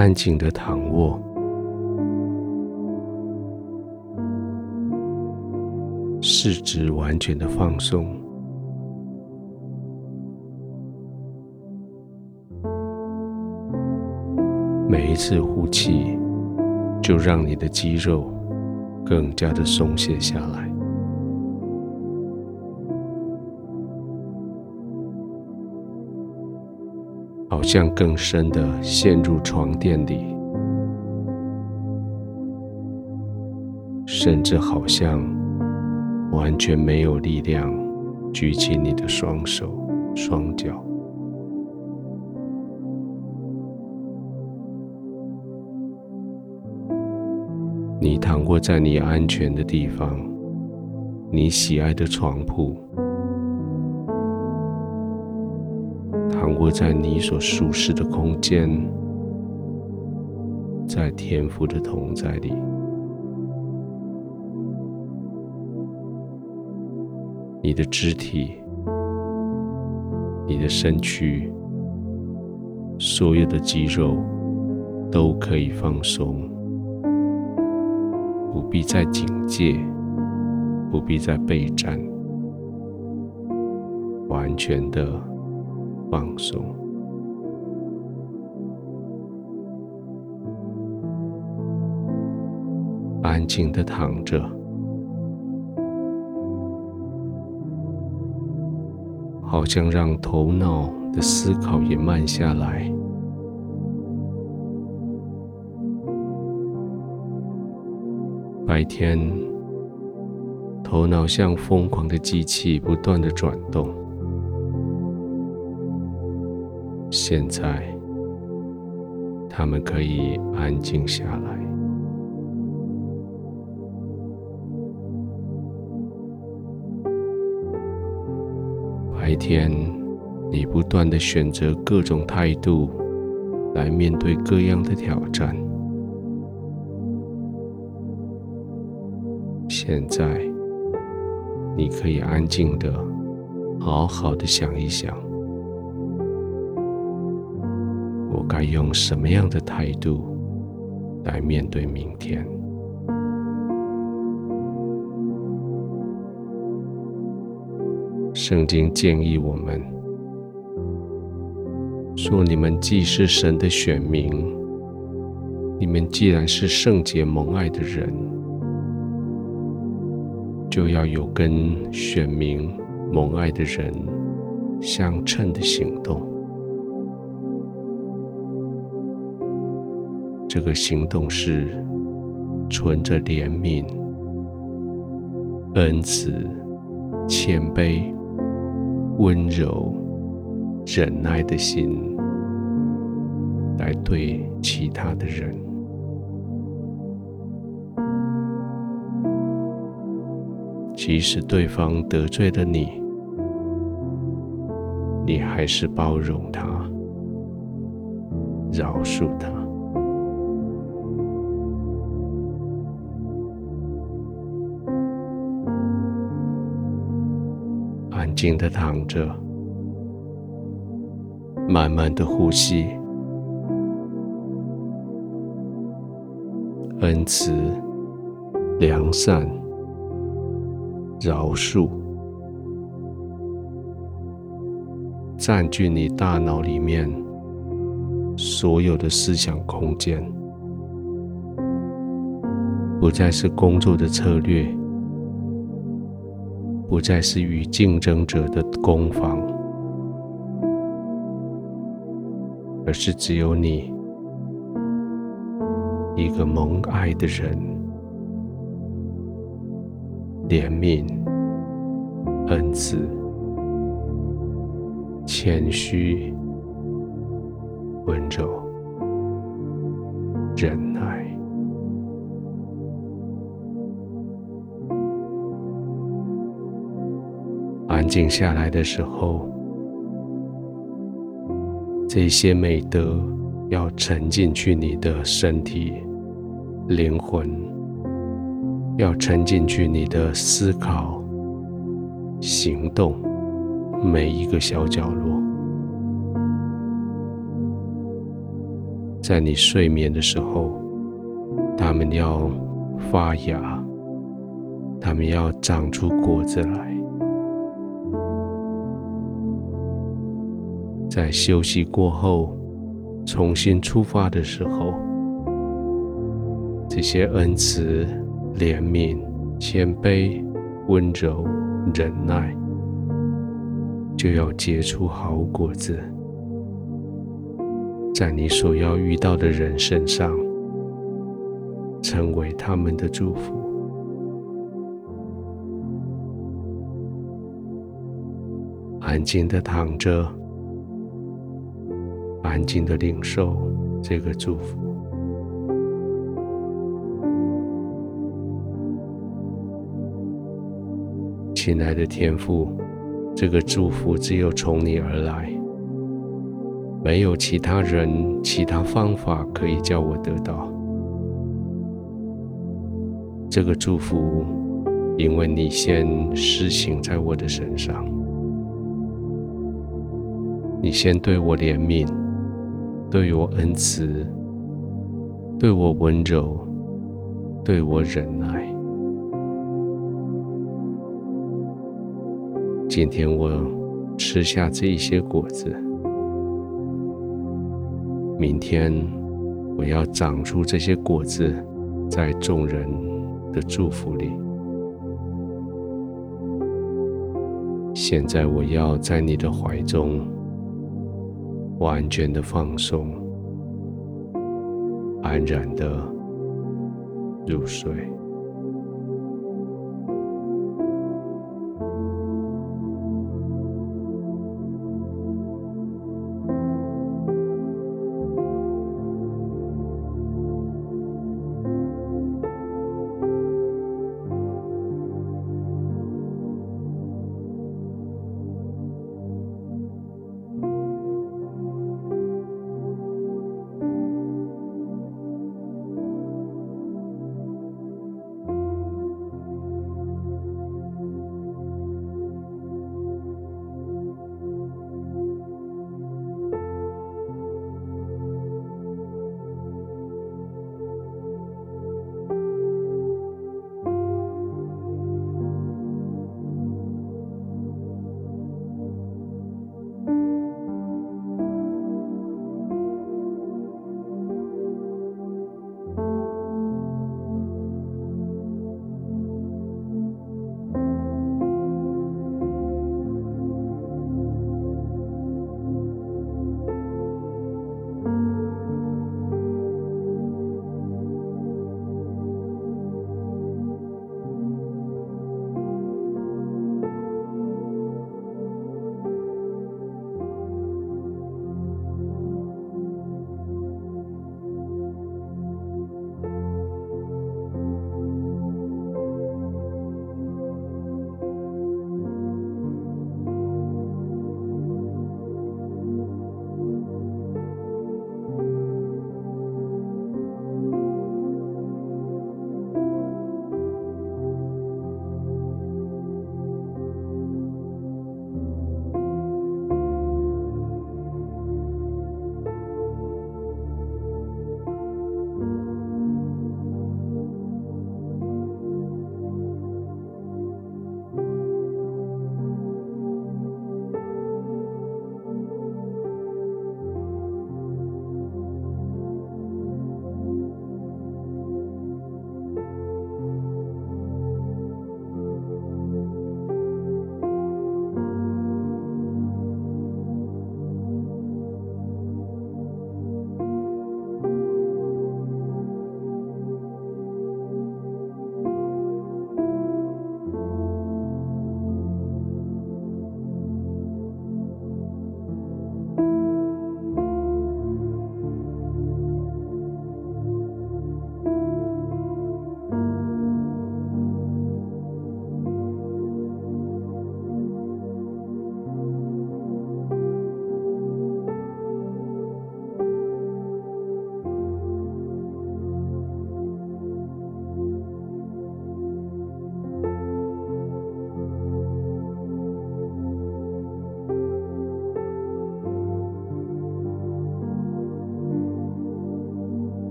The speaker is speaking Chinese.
安静的躺卧，四肢完全的放松。每一次呼气，就让你的肌肉更加的松懈下来。好像更深的陷入床垫里，甚至好像完全没有力量举起你的双手、双脚。你躺卧在你安全的地方，你喜爱的床铺。躺卧在你所舒适的空间，在天父的同在里，你的肢体、你的身躯，所有的肌肉都可以放松，不必再警戒，不必再备战，完全的。放松，安静的躺着，好像让头脑的思考也慢下来。白天，头脑像疯狂的机器，不断的转动。现在，他们可以安静下来。白天，你不断的选择各种态度来面对各样的挑战。现在，你可以安静的、好好的想一想。我该用什么样的态度来面对明天？圣经建议我们说：“你们既是神的选民，你们既然是圣洁蒙爱的人，就要有跟选民蒙爱的人相称的行动。”这个行动是存着怜悯、恩慈、谦卑、温柔、忍耐的心来对其他的人，即使对方得罪了你，你还是包容他，饶恕他。静的躺着，慢慢的呼吸，恩慈、良善、饶恕，占据你大脑里面所有的思想空间，不再是工作的策略。不再是与竞争者的攻防，而是只有你一个蒙爱的人，怜悯、恩慈、谦虚、温柔、忍耐。安静下来的时候，这些美德要沉进去你的身体、灵魂，要沉进去你的思考、行动，每一个小角落。在你睡眠的时候，它们要发芽，它们要长出果子来。在休息过后，重新出发的时候，这些恩慈、怜悯、谦卑、温柔、忍耐，就要结出好果子，在你所要遇到的人身上，成为他们的祝福。安静的躺着，安静的领受这个祝福。亲爱的天父，这个祝福只有从你而来，没有其他人、其他方法可以叫我得到这个祝福，因为你先施行在我的身上，你先对我怜悯，对我恩慈，对我温柔，对我忍耐。今天我吃下这一些果子，明天我要长出这些果子，在众人的祝福里。现在我要在你的怀中完全的放松，安然的入睡。